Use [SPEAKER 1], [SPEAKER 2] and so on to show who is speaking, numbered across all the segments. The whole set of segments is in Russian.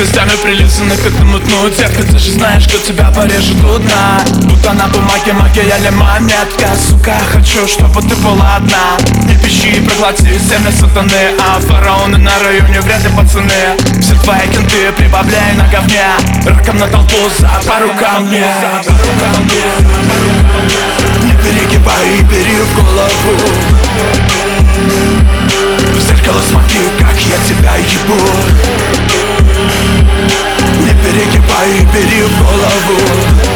[SPEAKER 1] гвоздями прилизаны к этому дну. Детка, ты же знаешь, что тебя порежет у дна. Будто на бумаге магия или монетка. Сука, хочу, чтобы ты была одна. Не пищи и проглоти земля сатаны. А фараоны на районе вряд ли пацаны. Все твои кенты прибавляй на говне. Раком на толпу за пару камней. Не перегибай и бери в голову. В зеркало смотри, как я тебя ебу перегибай и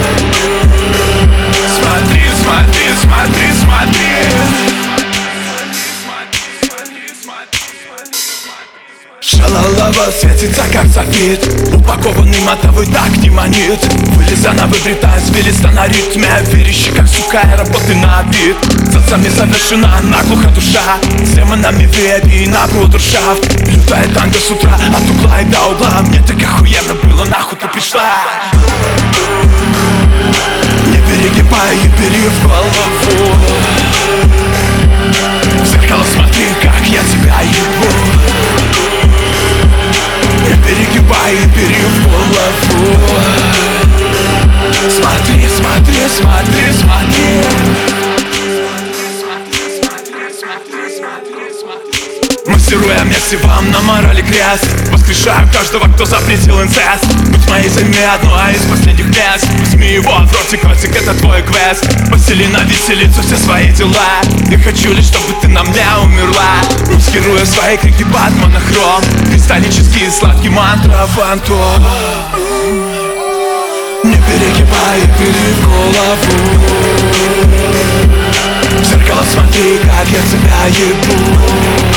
[SPEAKER 1] Шалалава светится как софит Упакованный мотовой так не манит. Вылеза на выбрита, звелиста на ритме. Верещи как сука и работы на вид Цацами завершена наглухо душа. С демонами веб и на брудершафт Лютая танго с утра от угла и до угла. Мне так охуенно было, нахуй ты пришла. Не перегибай и бери в голову Массируя вместе вам на морали грязь Воскрешаю каждого, кто запретил инцест. Будь моей займи одно из последних мест. Возьми его в ротик, котик, это твой квест. Посели на веселицу все свои дела. Я хочу лишь, чтобы ты на мне умерла. Маскируя свои крики под монохром Кристаллический сладкий мантра фантом. Не перегибай, бери голову. В зеркало смотри, как я тебя ебу